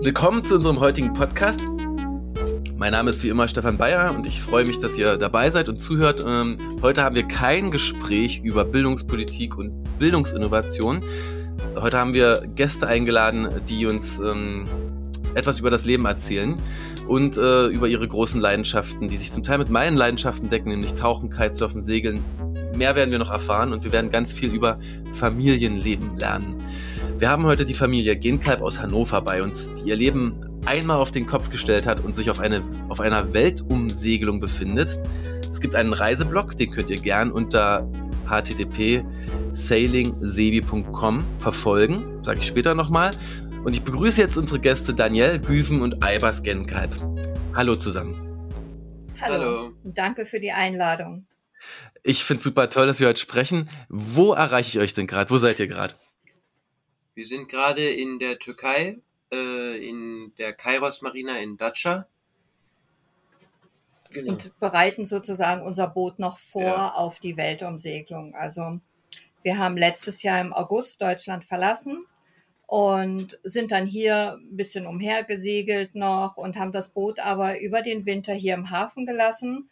Willkommen zu unserem heutigen Podcast. Mein Name ist wie immer Stefan Bayer und ich freue mich, dass ihr dabei seid und zuhört. Ähm, heute haben wir kein Gespräch über Bildungspolitik und Bildungsinnovation. Heute haben wir Gäste eingeladen, die uns ähm, etwas über das Leben erzählen und äh, über ihre großen Leidenschaften, die sich zum Teil mit meinen Leidenschaften decken, nämlich Tauchen, Kitesurfen, Segeln. Mehr werden wir noch erfahren und wir werden ganz viel über Familienleben lernen. Wir haben heute die Familie Genkalb aus Hannover bei uns, die ihr Leben einmal auf den Kopf gestellt hat und sich auf, eine, auf einer Weltumsegelung befindet. Es gibt einen Reiseblog, den könnt ihr gern unter http sailingsebi.com verfolgen, sage ich später nochmal. Und ich begrüße jetzt unsere Gäste Daniel Güven und Eibers Genkalb. Hallo zusammen. Hallo. Hallo. Danke für die Einladung. Ich finde es super toll, dass wir heute sprechen. Wo erreiche ich euch denn gerade? Wo seid ihr gerade? Wir sind gerade in der Türkei, äh, in der Kairos Marina in Dacia. Genau. Und bereiten sozusagen unser Boot noch vor ja. auf die Weltumsegelung. Also wir haben letztes Jahr im August Deutschland verlassen und sind dann hier ein bisschen umhergesegelt noch und haben das Boot aber über den Winter hier im Hafen gelassen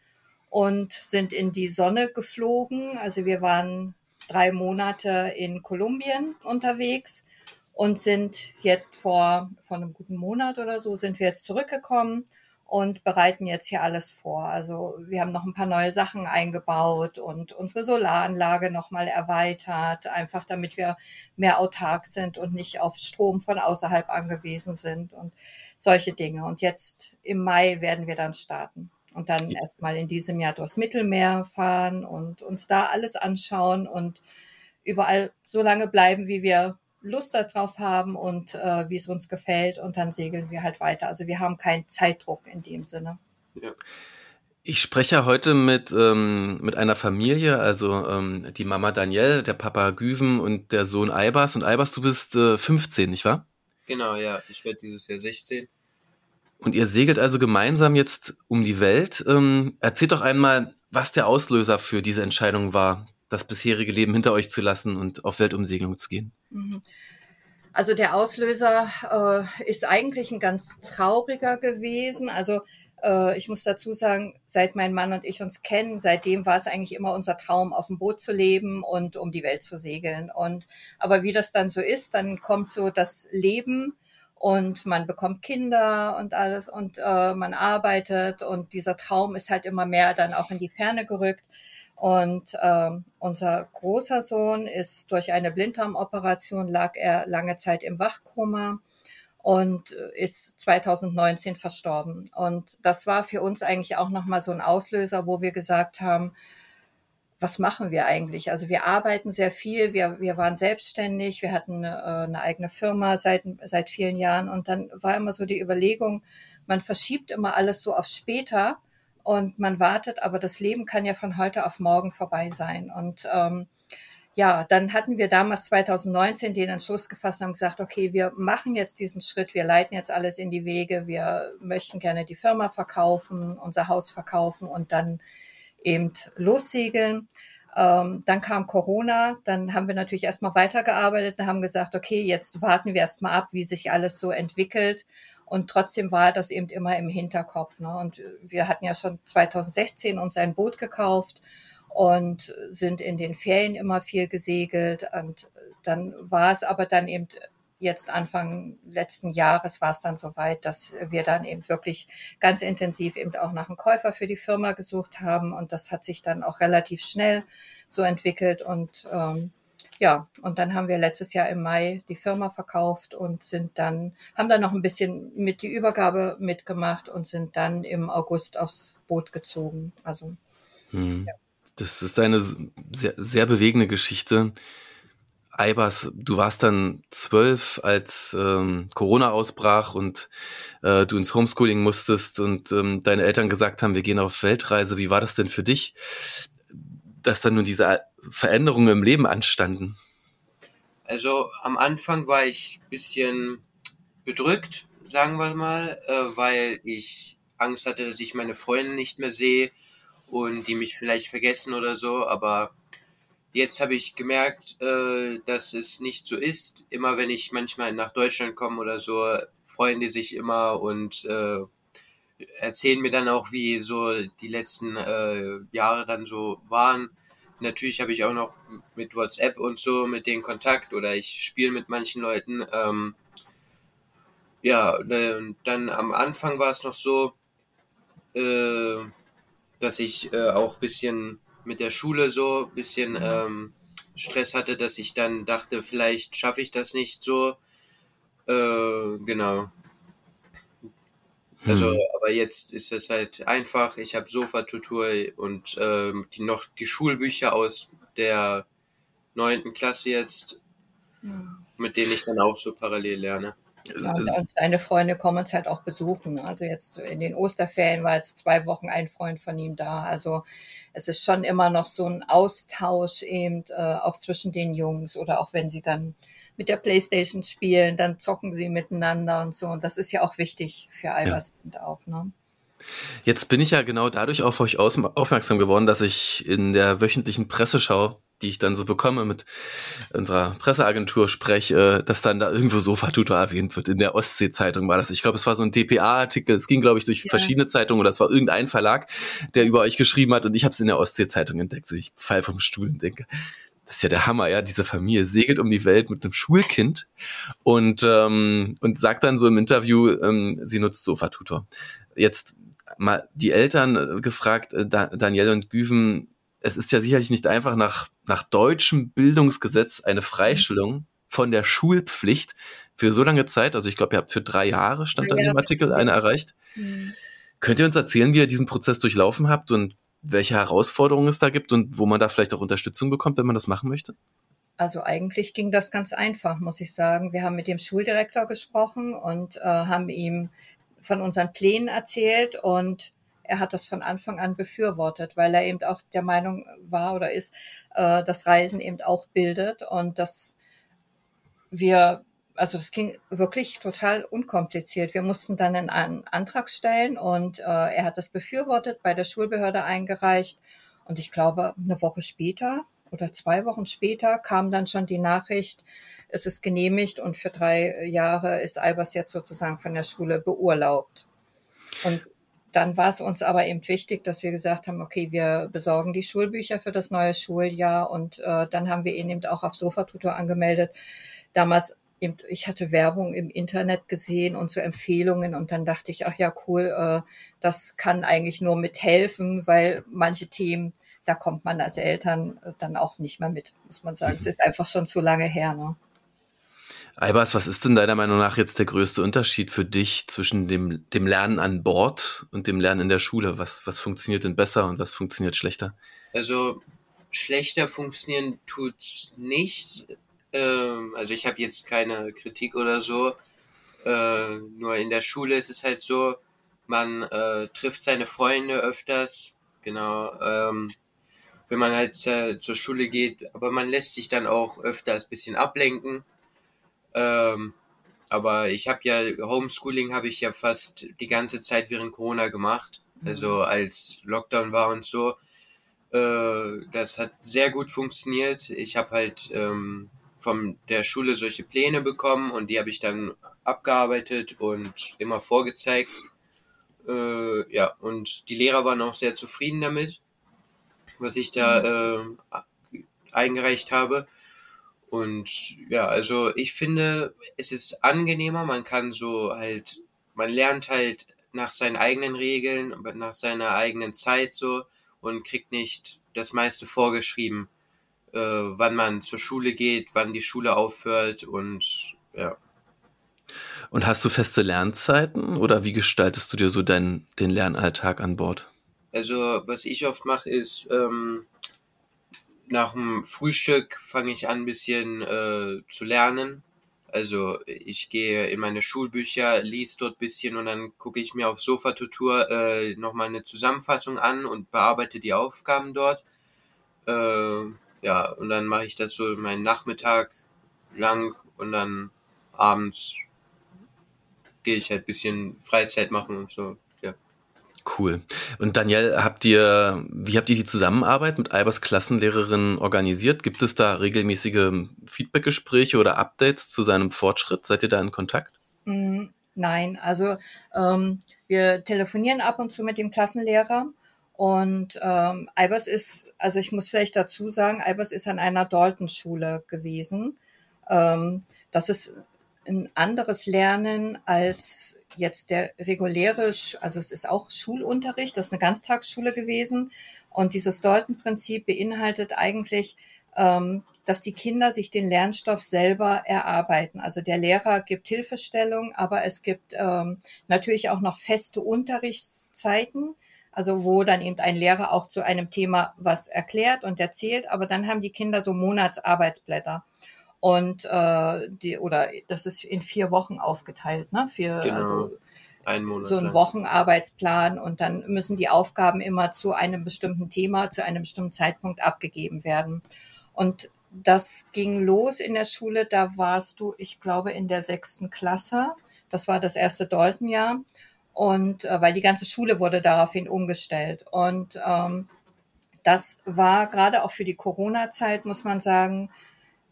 und sind in die Sonne geflogen. Also wir waren drei Monate in Kolumbien unterwegs und sind jetzt vor, vor einem guten Monat oder so sind wir jetzt zurückgekommen und bereiten jetzt hier alles vor. Also wir haben noch ein paar neue Sachen eingebaut und unsere Solaranlage nochmal erweitert, einfach damit wir mehr autark sind und nicht auf Strom von außerhalb angewiesen sind und solche Dinge. Und jetzt im Mai werden wir dann starten und dann erstmal in diesem Jahr durchs Mittelmeer fahren und uns da alles anschauen und überall so lange bleiben, wie wir Lust darauf haben und äh, wie es uns gefällt und dann segeln wir halt weiter. Also wir haben keinen Zeitdruck in dem Sinne. Ja. Ich spreche heute mit, ähm, mit einer Familie, also ähm, die Mama Danielle, der Papa Güven und der Sohn Eibers. Und Eibers, du bist äh, 15, nicht wahr? Genau, ja. Ich werde dieses Jahr 16. Und ihr segelt also gemeinsam jetzt um die Welt. Ähm, erzählt doch einmal, was der Auslöser für diese Entscheidung war, das bisherige Leben hinter euch zu lassen und auf Weltumsegelung zu gehen? Mhm. Also der Auslöser äh, ist eigentlich ein ganz trauriger gewesen. Also äh, ich muss dazu sagen, seit mein Mann und ich uns kennen, seitdem war es eigentlich immer unser Traum, auf dem Boot zu leben und um die Welt zu segeln. Und aber wie das dann so ist, dann kommt so das Leben und man bekommt Kinder und alles und äh, man arbeitet und dieser Traum ist halt immer mehr dann auch in die Ferne gerückt. Und ähm, unser großer Sohn ist durch eine Blinddarmoperation, lag er lange Zeit im Wachkoma und ist 2019 verstorben. Und das war für uns eigentlich auch nochmal so ein Auslöser, wo wir gesagt haben, was machen wir eigentlich? Also wir arbeiten sehr viel, wir, wir waren selbstständig, wir hatten eine, äh, eine eigene Firma seit, seit vielen Jahren und dann war immer so die Überlegung, man verschiebt immer alles so auf später und man wartet, aber das Leben kann ja von heute auf morgen vorbei sein. Und ähm, ja, dann hatten wir damals 2019 den Entschluss gefasst und haben gesagt, okay, wir machen jetzt diesen Schritt, wir leiten jetzt alles in die Wege, wir möchten gerne die Firma verkaufen, unser Haus verkaufen und dann eben lossegeln. Ähm, dann kam Corona, dann haben wir natürlich erstmal weitergearbeitet und haben gesagt, okay, jetzt warten wir erstmal ab, wie sich alles so entwickelt. Und trotzdem war das eben immer im Hinterkopf. Ne? Und wir hatten ja schon 2016 uns ein Boot gekauft und sind in den Ferien immer viel gesegelt. Und dann war es aber dann eben jetzt Anfang letzten Jahres war es dann soweit, dass wir dann eben wirklich ganz intensiv eben auch nach einem Käufer für die Firma gesucht haben. Und das hat sich dann auch relativ schnell so entwickelt. Und ähm, ja, und dann haben wir letztes Jahr im Mai die Firma verkauft und sind dann, haben dann noch ein bisschen mit die Übergabe mitgemacht und sind dann im August aufs Boot gezogen. Also, hm. ja. Das ist eine sehr, sehr bewegende Geschichte. Eibers, du warst dann zwölf, als ähm, Corona ausbrach und äh, du ins Homeschooling musstest und ähm, deine Eltern gesagt haben, wir gehen auf Weltreise. Wie war das denn für dich, dass dann nun diese Veränderungen im Leben anstanden? Also am Anfang war ich ein bisschen bedrückt, sagen wir mal, äh, weil ich Angst hatte, dass ich meine Freunde nicht mehr sehe und die mich vielleicht vergessen oder so. Aber jetzt habe ich gemerkt, äh, dass es nicht so ist. Immer wenn ich manchmal nach Deutschland komme oder so, freuen die sich immer und äh, erzählen mir dann auch, wie so die letzten äh, Jahre dann so waren. Natürlich habe ich auch noch mit WhatsApp und so mit denen Kontakt oder ich spiele mit manchen Leuten. Ähm, ja, dann am Anfang war es noch so, äh, dass ich äh, auch bisschen mit der Schule so bisschen mhm. ähm, Stress hatte, dass ich dann dachte, vielleicht schaffe ich das nicht so. Äh, genau. Also, hm. aber jetzt ist es halt einfach. Ich habe Sofa-Tutor und ähm, die noch die Schulbücher aus der neunten Klasse jetzt, hm. mit denen ich dann auch so parallel lerne. Ja, und seine Freunde kommen uns halt auch besuchen. Also jetzt in den Osterferien war jetzt zwei Wochen ein Freund von ihm da. Also es ist schon immer noch so ein Austausch eben äh, auch zwischen den Jungs oder auch wenn sie dann mit der Playstation spielen, dann zocken sie miteinander und so. Und das ist ja auch wichtig für Albers ja. auch. Ne? Jetzt bin ich ja genau dadurch auf euch aufmerksam geworden, dass ich in der wöchentlichen Presseschau die ich dann so bekomme mit unserer Presseagentur spreche, dass dann da irgendwo Sofa-Tutor erwähnt wird. In der Ostsee-Zeitung war das. Ich glaube, es war so ein DPA-Artikel. Es ging, glaube ich, durch ja. verschiedene Zeitungen oder es war irgendein Verlag, der über euch geschrieben hat und ich habe es in der Ostsee-Zeitung entdeckt. So, ich fall vom Stuhl und denke, das ist ja der Hammer, ja. Diese Familie segelt um die Welt mit einem Schulkind und, ähm, und sagt dann so im Interview, ähm, sie nutzt Sofa-Tutor. Jetzt mal die Eltern gefragt, äh, Danielle und Güven, es ist ja sicherlich nicht einfach nach, nach deutschem Bildungsgesetz eine Freistellung von der Schulpflicht für so lange Zeit. Also ich glaube, ihr habt für drei Jahre, stand da ja, in dem Artikel, eine erreicht. Mhm. Könnt ihr uns erzählen, wie ihr diesen Prozess durchlaufen habt und welche Herausforderungen es da gibt und wo man da vielleicht auch Unterstützung bekommt, wenn man das machen möchte? Also eigentlich ging das ganz einfach, muss ich sagen. Wir haben mit dem Schuldirektor gesprochen und äh, haben ihm von unseren Plänen erzählt und er hat das von Anfang an befürwortet, weil er eben auch der Meinung war oder ist, äh, dass Reisen eben auch bildet und dass wir, also das ging wirklich total unkompliziert. Wir mussten dann einen Antrag stellen und äh, er hat das befürwortet, bei der Schulbehörde eingereicht und ich glaube, eine Woche später oder zwei Wochen später kam dann schon die Nachricht, es ist genehmigt und für drei Jahre ist Albers jetzt sozusagen von der Schule beurlaubt. Und dann war es uns aber eben wichtig, dass wir gesagt haben, okay, wir besorgen die Schulbücher für das neue Schuljahr und äh, dann haben wir ihn eben auch auf Sofatutor angemeldet. Damals ich hatte Werbung im Internet gesehen und so Empfehlungen und dann dachte ich, ach ja, cool, äh, das kann eigentlich nur mithelfen, weil manche Themen, da kommt man als Eltern äh, dann auch nicht mehr mit, muss man sagen. Mhm. Es ist einfach schon zu lange her. Ne? Albers, was ist denn deiner Meinung nach jetzt der größte Unterschied für dich zwischen dem, dem Lernen an Bord und dem Lernen in der Schule? Was, was funktioniert denn besser und was funktioniert schlechter? Also schlechter funktionieren tut's nicht. Ähm, also ich habe jetzt keine Kritik oder so. Äh, nur in der Schule ist es halt so, man äh, trifft seine Freunde öfters, genau. Ähm, wenn man halt äh, zur Schule geht, aber man lässt sich dann auch öfters ein bisschen ablenken ähm, aber ich habe ja Homeschooling habe ich ja fast die ganze Zeit während Corona gemacht. Mhm. Also als Lockdown war und so. Äh, das hat sehr gut funktioniert. Ich habe halt ähm, von der Schule solche Pläne bekommen und die habe ich dann abgearbeitet und immer vorgezeigt. Äh, ja, und die Lehrer waren auch sehr zufrieden damit, was ich da mhm. äh, eingereicht habe. Und ja, also ich finde, es ist angenehmer, man kann so halt, man lernt halt nach seinen eigenen Regeln, nach seiner eigenen Zeit so und kriegt nicht das meiste vorgeschrieben, äh, wann man zur Schule geht, wann die Schule aufhört und ja. Und hast du feste Lernzeiten oder wie gestaltest du dir so deinen den Lernalltag an Bord? Also was ich oft mache ist, ähm, nach dem Frühstück fange ich an, ein bisschen äh, zu lernen. Also ich gehe in meine Schulbücher, lies dort ein bisschen und dann gucke ich mir auf Sofatutor äh, nochmal eine Zusammenfassung an und bearbeite die Aufgaben dort. Äh, ja, und dann mache ich das so meinen Nachmittag lang und dann abends gehe ich halt ein bisschen Freizeit machen und so. Ja. Cool. Und Daniel, habt ihr, wie habt ihr die Zusammenarbeit mit Albers Klassenlehrerin organisiert? Gibt es da regelmäßige Feedbackgespräche oder Updates zu seinem Fortschritt? Seid ihr da in Kontakt? Mm, nein, also ähm, wir telefonieren ab und zu mit dem Klassenlehrer und ähm, Albers ist, also ich muss vielleicht dazu sagen, Albers ist an einer Dalton-Schule gewesen. Ähm, das ist ein anderes Lernen als jetzt der reguläre, also es ist auch Schulunterricht, das ist eine Ganztagsschule gewesen. Und dieses Dalton-Prinzip beinhaltet eigentlich, ähm, dass die Kinder sich den Lernstoff selber erarbeiten. Also der Lehrer gibt Hilfestellung, aber es gibt ähm, natürlich auch noch feste Unterrichtszeiten also wo dann eben ein Lehrer auch zu einem Thema was erklärt und erzählt, aber dann haben die Kinder so Monatsarbeitsblätter. Und äh, die, oder das ist in vier Wochen aufgeteilt, ne? Für Genau. also Ein Monat so ein lang. Wochenarbeitsplan und dann müssen die Aufgaben immer zu einem bestimmten Thema, zu einem bestimmten Zeitpunkt abgegeben werden. Und das ging los in der Schule, da warst du, ich glaube, in der sechsten Klasse. Das war das erste Dalton-Jahr. Und äh, weil die ganze Schule wurde daraufhin umgestellt. Und ähm, das war gerade auch für die Corona-Zeit, muss man sagen,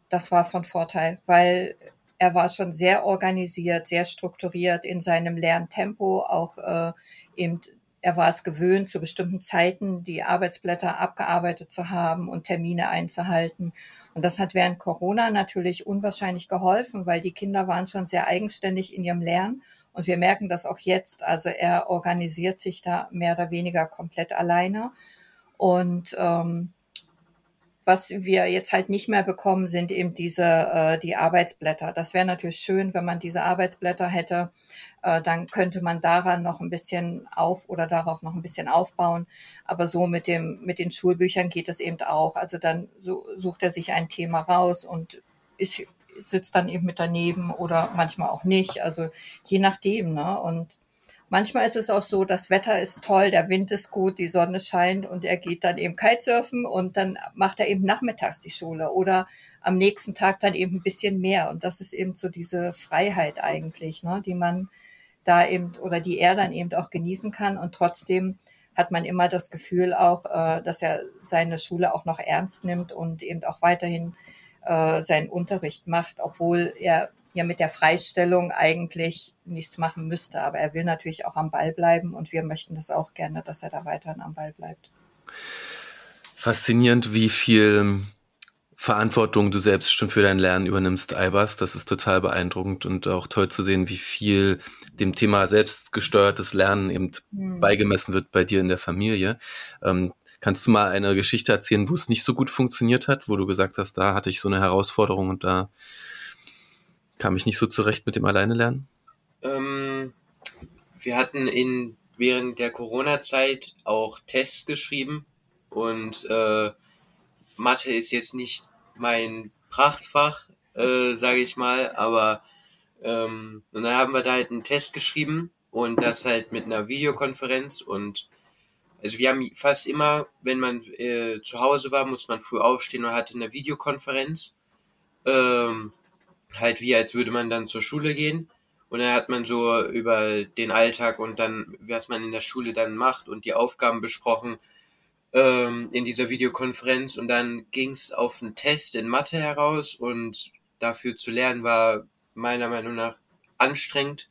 das war von Vorteil, weil er war schon sehr organisiert, sehr strukturiert in seinem Lerntempo, auch äh, eben er war es gewöhnt, zu bestimmten Zeiten die Arbeitsblätter abgearbeitet zu haben und Termine einzuhalten. Und das hat während Corona natürlich unwahrscheinlich geholfen, weil die Kinder waren schon sehr eigenständig in ihrem Lernen. Und wir merken das auch jetzt. Also er organisiert sich da mehr oder weniger komplett alleine. Und ähm, was wir jetzt halt nicht mehr bekommen, sind eben diese äh, die Arbeitsblätter. Das wäre natürlich schön, wenn man diese Arbeitsblätter hätte. Äh, dann könnte man daran noch ein bisschen auf oder darauf noch ein bisschen aufbauen. Aber so mit dem mit den Schulbüchern geht es eben auch. Also dann so, sucht er sich ein Thema raus und ist, sitzt dann eben mit daneben oder manchmal auch nicht. Also je nachdem. Ne? Und Manchmal ist es auch so, das Wetter ist toll, der Wind ist gut, die Sonne scheint und er geht dann eben Kitesurfen und dann macht er eben nachmittags die Schule oder am nächsten Tag dann eben ein bisschen mehr. Und das ist eben so diese Freiheit eigentlich, ne, die man da eben oder die er dann eben auch genießen kann. Und trotzdem hat man immer das Gefühl auch, äh, dass er seine Schule auch noch ernst nimmt und eben auch weiterhin äh, seinen Unterricht macht, obwohl er ja mit der Freistellung eigentlich nichts machen müsste. Aber er will natürlich auch am Ball bleiben und wir möchten das auch gerne, dass er da weiterhin am Ball bleibt. Faszinierend, wie viel Verantwortung du selbst schon für dein Lernen übernimmst, Albers. Das ist total beeindruckend und auch toll zu sehen, wie viel dem Thema selbstgesteuertes Lernen eben Hm. beigemessen wird bei dir in der Familie. Ähm, kannst du mal eine Geschichte erzählen, wo es nicht so gut funktioniert hat, wo du gesagt hast, da hatte ich so eine Herausforderung und da kam ich nicht so zurecht mit dem Alleine lernen? Ähm, wir hatten in während der Corona-Zeit auch Tests geschrieben und äh, Mathe ist jetzt nicht mein Prachtfach, äh, sage ich mal, aber ähm, und dann haben wir da halt einen Test geschrieben und das halt mit einer Videokonferenz und also wir haben fast immer, wenn man äh, zu Hause war, muss man früh aufstehen und hatte eine Videokonferenz. Ähm, halt wie als würde man dann zur Schule gehen. Und dann hat man so über den Alltag und dann, was man in der Schule dann macht und die Aufgaben besprochen ähm, in dieser Videokonferenz. Und dann ging es auf einen Test in Mathe heraus und dafür zu lernen war meiner Meinung nach anstrengend,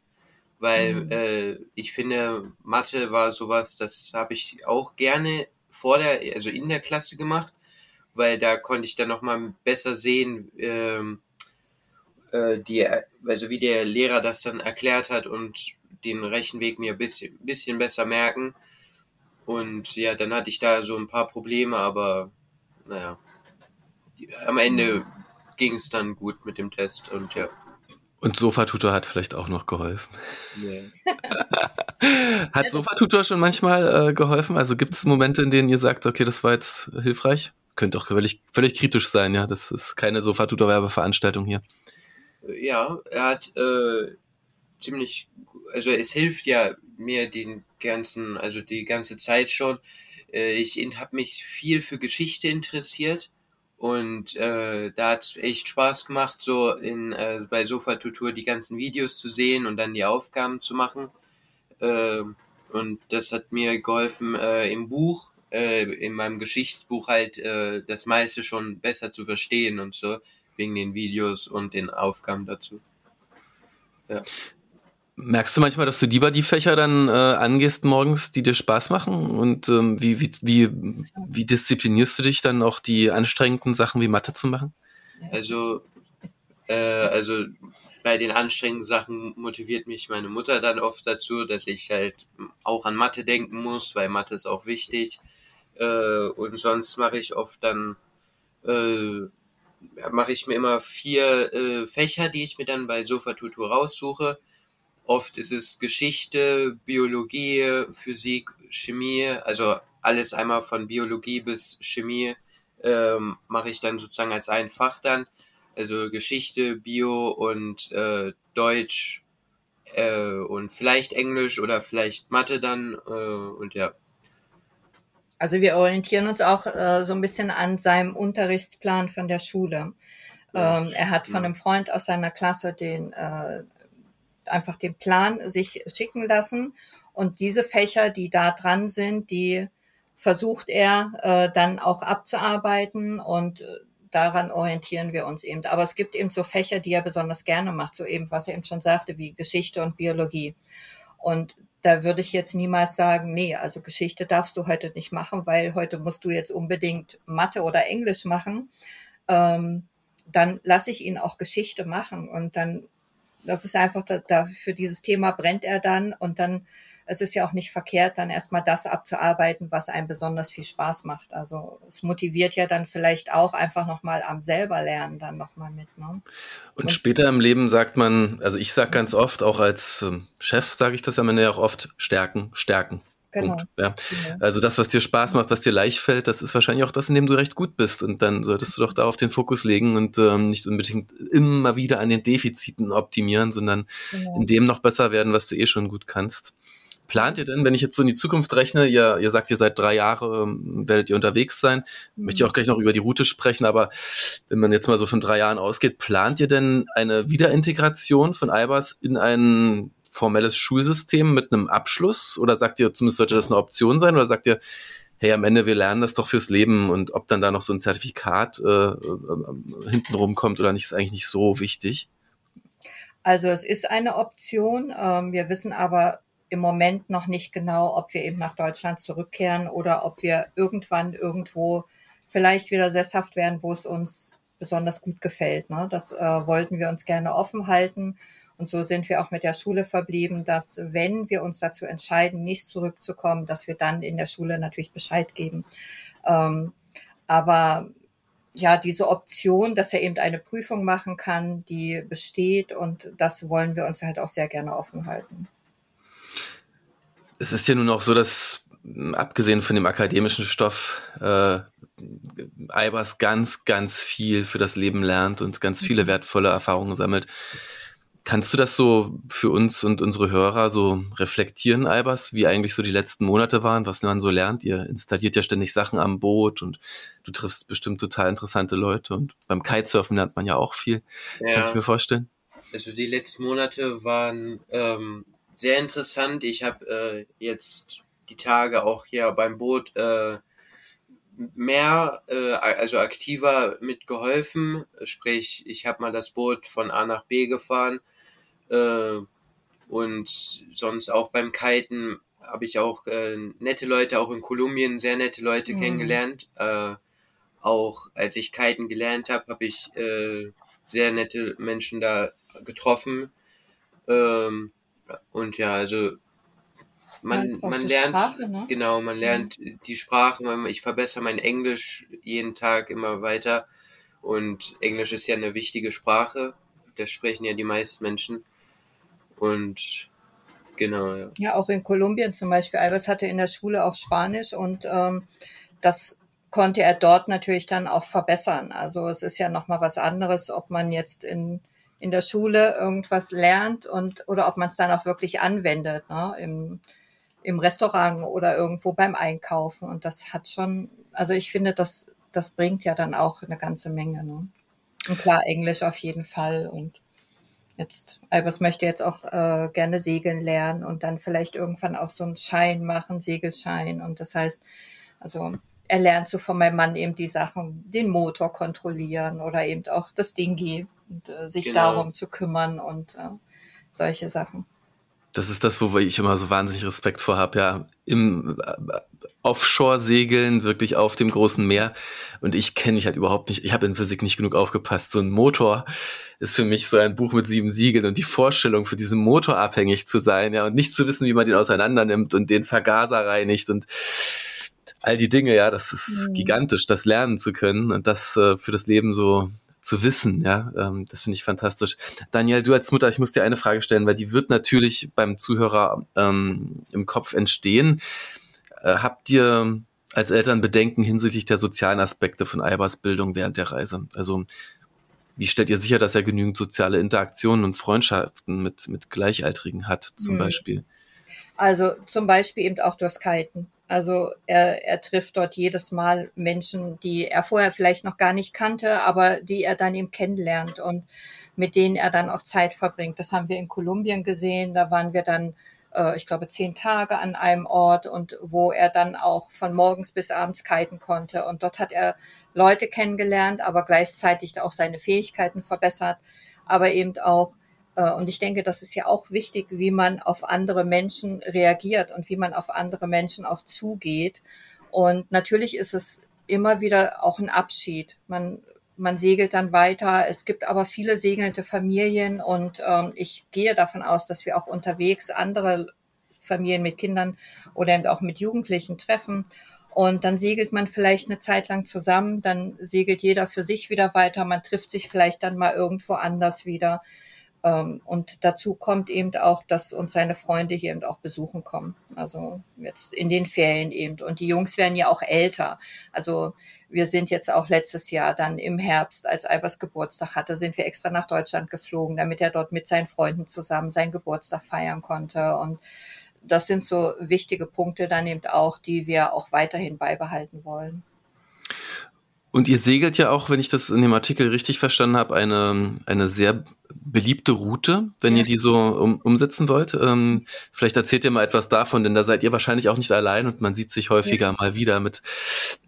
weil Mhm. äh, ich finde, Mathe war sowas, das habe ich auch gerne vor der, also in der Klasse gemacht, weil da konnte ich dann nochmal besser sehen, ähm, äh, die, also wie der Lehrer das dann erklärt hat und den Rechenweg mir ein bisschen, bisschen besser merken. Und ja, dann hatte ich da so ein paar Probleme, aber naja, am Ende ging es dann gut mit dem Test und ja. Und Sofatutor hat vielleicht auch noch geholfen. Nee. Hat Sofatutor schon manchmal äh, geholfen? Also gibt es Momente, in denen ihr sagt, okay, das war jetzt hilfreich? Könnte auch völlig, völlig kritisch sein, ja. Das ist keine Sofatutor-Werbeveranstaltung hier. Ja, er hat äh, ziemlich, also es hilft ja mir den ganzen, also die ganze Zeit schon. Äh, ich habe mich viel für Geschichte interessiert und äh, da hat es echt Spaß gemacht, so in äh, bei Sofa Tutor die ganzen Videos zu sehen und dann die Aufgaben zu machen. Ähm, Und das hat mir geholfen, äh, im Buch, äh, in meinem Geschichtsbuch halt äh, das meiste schon besser zu verstehen und so, wegen den Videos und den Aufgaben dazu. Ja. Merkst du manchmal, dass du lieber die Fächer dann äh, angehst morgens, die dir Spaß machen? Und ähm, wie, wie, wie, wie disziplinierst du dich dann auch die anstrengenden Sachen wie Mathe zu machen? Also, äh, also bei den anstrengenden Sachen motiviert mich meine Mutter dann oft dazu, dass ich halt auch an Mathe denken muss, weil Mathe ist auch wichtig. Äh, und sonst mache ich oft dann, äh, mache ich mir immer vier äh, Fächer, die ich mir dann bei Sofa Tutor raussuche Oft ist es Geschichte, Biologie, Physik, Chemie, also alles einmal von Biologie bis Chemie ähm, mache ich dann sozusagen als ein Fach dann. Also Geschichte, Bio und äh, Deutsch äh, und vielleicht Englisch oder vielleicht Mathe dann äh, und ja. Also wir orientieren uns auch äh, so ein bisschen an seinem Unterrichtsplan von der Schule. Ähm, er hat von einem Freund aus seiner Klasse den äh, einfach den Plan sich schicken lassen. Und diese Fächer, die da dran sind, die versucht er äh, dann auch abzuarbeiten und äh, daran orientieren wir uns eben. Aber es gibt eben so Fächer, die er besonders gerne macht, so eben, was er eben schon sagte, wie Geschichte und Biologie. Und da würde ich jetzt niemals sagen, nee, also Geschichte darfst du heute nicht machen, weil heute musst du jetzt unbedingt Mathe oder Englisch machen. Ähm, dann lasse ich ihn auch Geschichte machen und dann das ist einfach, da, da für dieses Thema brennt er dann und dann, es ist ja auch nicht verkehrt, dann erstmal das abzuarbeiten, was einem besonders viel Spaß macht. Also es motiviert ja dann vielleicht auch einfach nochmal am selber lernen dann nochmal mit. Ne? Und, und, später im Leben sagt man, also ich sage ganz oft, auch als ähm, Chef sage ich das ja, man ja auch oft stärken, stärken. Genau. Punkt. Ja. Genau. Also das, was dir Spaß macht, was dir leicht fällt, das ist wahrscheinlich auch das, in dem du recht gut bist. Und dann solltest du doch darauf den Fokus legen und ähm, nicht unbedingt immer wieder an den Defiziten optimieren, sondern genau. in dem noch besser werden, was du eh schon gut kannst. Plant ihr denn, wenn ich jetzt so in die Zukunft rechne, ihr, ihr sagt, ihr seit drei Jahren werdet ihr unterwegs sein, mhm. möchte ich auch gleich noch über die Route sprechen, aber wenn man jetzt mal so von drei Jahren ausgeht, plant ihr denn eine Wiederintegration von Albers in einen formelles Schulsystem mit einem Abschluss? Oder sagt ihr, zumindest sollte das eine Option sein? Oder sagt ihr, hey, am Ende, wir lernen das doch fürs Leben und ob dann da noch so ein Zertifikat äh, äh, hintenrum kommt oder nicht, ist eigentlich nicht so wichtig? Also es ist eine Option. Ähm, wir wissen aber im Moment noch nicht genau, ob wir eben nach Deutschland zurückkehren oder ob wir irgendwann irgendwo vielleicht wieder sesshaft werden, wo es uns besonders gut gefällt. Ne? Das äh, wollten wir uns gerne offen halten. Und so sind wir auch mit der Schule verblieben, dass wenn wir uns dazu entscheiden, nicht zurückzukommen, dass wir dann in der Schule natürlich Bescheid geben. Ähm, aber ja, diese Option, dass er eben eine Prüfung machen kann, die besteht und das wollen wir uns halt auch sehr gerne offen halten. Es ist ja nun auch so, dass abgesehen von dem akademischen Stoff äh, Eibers ganz, ganz viel für das Leben lernt und ganz viele mhm. wertvolle Erfahrungen sammelt. Kannst du das so für uns und unsere Hörer so reflektieren, Albers, wie eigentlich so die letzten Monate waren, was man so lernt? Ihr installiert ja ständig Sachen am Boot und du triffst bestimmt total interessante Leute und beim Kitesurfen lernt man ja auch viel. Ja. Kann ich mir vorstellen. Also die letzten Monate waren ähm, sehr interessant. Ich habe äh, jetzt die Tage auch hier beim Boot äh, mehr, äh, also aktiver mitgeholfen. Sprich, ich habe mal das Boot von A nach B gefahren äh, und sonst auch beim Kiten habe ich auch äh, nette Leute, auch in Kolumbien sehr nette Leute mhm. kennengelernt. Äh, auch als ich Kiten gelernt habe, habe ich äh, sehr nette Menschen da getroffen. Ähm, und ja, also man, ja, man lernt, Sprache, ne? genau, man lernt mhm. die Sprache, ich verbessere mein Englisch jeden Tag immer weiter. Und Englisch ist ja eine wichtige Sprache. Das sprechen ja die meisten Menschen. Und genau, ja. Ja, auch in Kolumbien zum Beispiel. Albers hatte in der Schule auch Spanisch und ähm, das konnte er dort natürlich dann auch verbessern. Also es ist ja nochmal was anderes, ob man jetzt in, in der Schule irgendwas lernt und oder ob man es dann auch wirklich anwendet, ne? Im, im Restaurant oder irgendwo beim Einkaufen. Und das hat schon, also ich finde, das, das bringt ja dann auch eine ganze Menge. Ne? Und klar, Englisch auf jeden Fall und jetzt, Albers möchte jetzt auch äh, gerne segeln lernen und dann vielleicht irgendwann auch so einen Schein machen, Segelschein. Und das heißt, also er lernt so von meinem Mann eben die Sachen, den Motor kontrollieren oder eben auch das Dingi und äh, sich genau. darum zu kümmern und äh, solche Sachen. Das ist das, wo ich immer so wahnsinnig Respekt vor habe, ja. Im äh, Offshore-Segeln, wirklich auf dem großen Meer. Und ich kenne mich halt überhaupt nicht, ich habe in Physik nicht genug aufgepasst. So ein Motor ist für mich so ein Buch mit sieben Siegeln und die Vorstellung, für diesen Motor abhängig zu sein, ja, und nicht zu wissen, wie man den auseinander nimmt und den Vergaser reinigt und all die Dinge, ja, das ist mhm. gigantisch, das lernen zu können und das äh, für das Leben so zu wissen, ja, ähm, das finde ich fantastisch. Daniel, du als Mutter, ich muss dir eine Frage stellen, weil die wird natürlich beim Zuhörer ähm, im Kopf entstehen. Äh, habt ihr als Eltern Bedenken hinsichtlich der sozialen Aspekte von Albers Bildung während der Reise? Also wie stellt ihr sicher, dass er genügend soziale Interaktionen und Freundschaften mit, mit Gleichaltrigen hat, zum hm. Beispiel? Also zum Beispiel eben auch durchs Kiten. Also er, er trifft dort jedes Mal Menschen, die er vorher vielleicht noch gar nicht kannte, aber die er dann eben kennenlernt und mit denen er dann auch Zeit verbringt. Das haben wir in Kolumbien gesehen. Da waren wir dann, äh, ich glaube, zehn Tage an einem Ort und wo er dann auch von morgens bis abends kiten konnte. Und dort hat er Leute kennengelernt, aber gleichzeitig auch seine Fähigkeiten verbessert, aber eben auch äh, und ich denke, das ist ja auch wichtig, wie man auf andere Menschen reagiert und wie man auf andere Menschen auch zugeht. Und natürlich ist es immer wieder auch ein Abschied. Man, man segelt dann weiter. Es gibt aber viele segelnde Familien und ähm, ich gehe davon aus, dass wir auch unterwegs andere Familien mit Kindern oder eben auch mit Jugendlichen treffen. Und dann segelt man vielleicht eine Zeit lang zusammen, dann segelt jeder für sich wieder weiter, man trifft sich vielleicht dann mal irgendwo anders wieder. Ähm, und dazu kommt eben auch, dass uns seine Freunde hier eben auch besuchen kommen. Also jetzt in den Ferien eben. Und die Jungs werden ja auch älter. Also wir sind jetzt auch letztes Jahr dann im Herbst, als Albers Geburtstag hatte, sind wir extra nach Deutschland geflogen, damit er dort mit seinen Freunden zusammen seinen Geburtstag feiern konnte. Und das sind so wichtige Punkte dann eben auch, die wir auch weiterhin beibehalten wollen. Und ihr segelt ja auch, wenn ich das in dem Artikel richtig verstanden habe, eine, eine sehr beliebte Route, wenn ja. ihr die so um, umsetzen wollt. Ähm, vielleicht erzählt ihr mal etwas davon, denn da seid ihr wahrscheinlich auch nicht allein und man sieht sich häufiger ja. mal wieder mit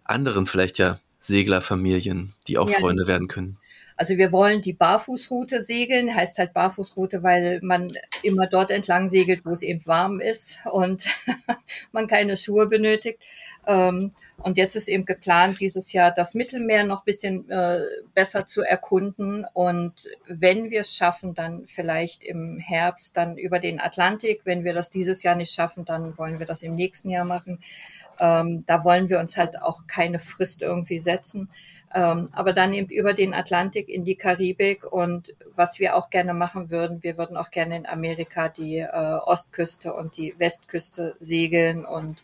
anderen vielleicht ja Seglerfamilien, die auch ja. Freunde werden können. Also wir wollen die Barfußroute segeln, heißt halt Barfußroute, weil man immer dort entlang segelt, wo es eben warm ist und man keine Schuhe benötigt. Ähm, und jetzt ist eben geplant, dieses Jahr das Mittelmeer noch bisschen äh, besser zu erkunden. Und wenn wir es schaffen, dann vielleicht im Herbst dann über den Atlantik. Wenn wir das dieses Jahr nicht schaffen, dann wollen wir das im nächsten Jahr machen. Ähm, da wollen wir uns halt auch keine Frist irgendwie setzen. Ähm, aber dann eben über den Atlantik in die Karibik. Und was wir auch gerne machen würden, wir würden auch gerne in Amerika die äh, Ostküste und die Westküste segeln und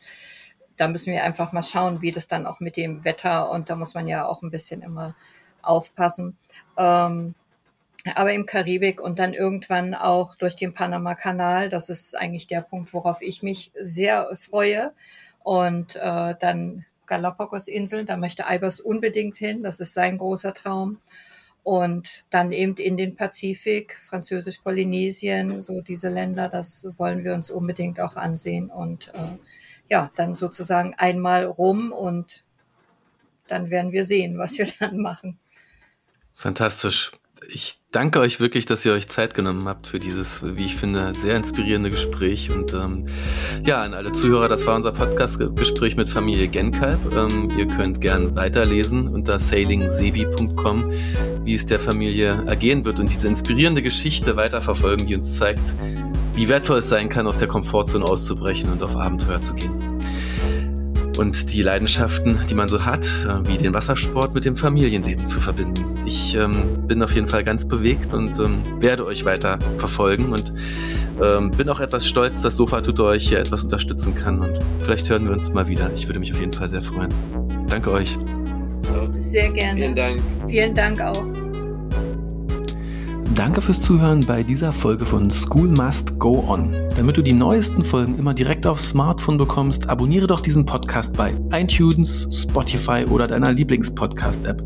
da müssen wir einfach mal schauen, wie das dann auch mit dem Wetter und da muss man ja auch ein bisschen immer aufpassen. Ähm, aber im Karibik und dann irgendwann auch durch den Panama-Kanal. Das ist eigentlich der Punkt, worauf ich mich sehr freue. Und äh, dann Galapagos-Inseln, da möchte Albers unbedingt hin. Das ist sein großer Traum. Und dann eben in den Pazifik, Französisch-Polynesien, so diese Länder, das wollen wir uns unbedingt auch ansehen. Und äh, ja, dann sozusagen einmal rum und dann werden wir sehen, was wir dann machen. Fantastisch. Ich danke euch wirklich, dass ihr euch Zeit genommen habt für dieses, wie ich finde, sehr inspirierende Gespräch. Und ähm, ja, an alle Zuhörer, das war unser Podcast-Gespräch mit Familie Genkalb. Ähm, ihr könnt gern weiterlesen unter sailingsebi.com, wie es der Familie ergehen wird und diese inspirierende Geschichte weiterverfolgen, die uns zeigt, wie wertvoll es sein kann, aus der Komfortzone auszubrechen und auf Abenteuer zu gehen. Und die Leidenschaften, die man so hat, äh, wie den Wassersport mit dem Familienleben zu verbinden. Ich ähm, bin auf jeden Fall ganz bewegt und ähm, werde euch weiter verfolgen und ähm, bin auch etwas stolz, dass Sofa tut euch hier etwas unterstützen kann und vielleicht hören wir uns mal wieder. Ich würde mich auf jeden Fall sehr freuen. Danke euch. So, sehr gerne. Vielen Dank. Vielen Dank auch. Danke fürs Zuhören bei dieser Folge von School Must Go On. Damit du die neuesten Folgen immer direkt aufs Smartphone bekommst, abonniere doch diesen Podcast bei iTunes, Spotify oder deiner Lieblings-Podcast-App.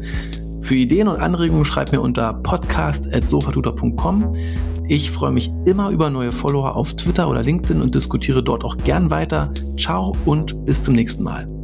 Für Ideen und Anregungen schreibt mir unter podcast.sofatutor.com. Ich freue mich immer über neue Follower auf Twitter oder LinkedIn und diskutiere dort auch gern weiter. Ciao und bis zum nächsten Mal.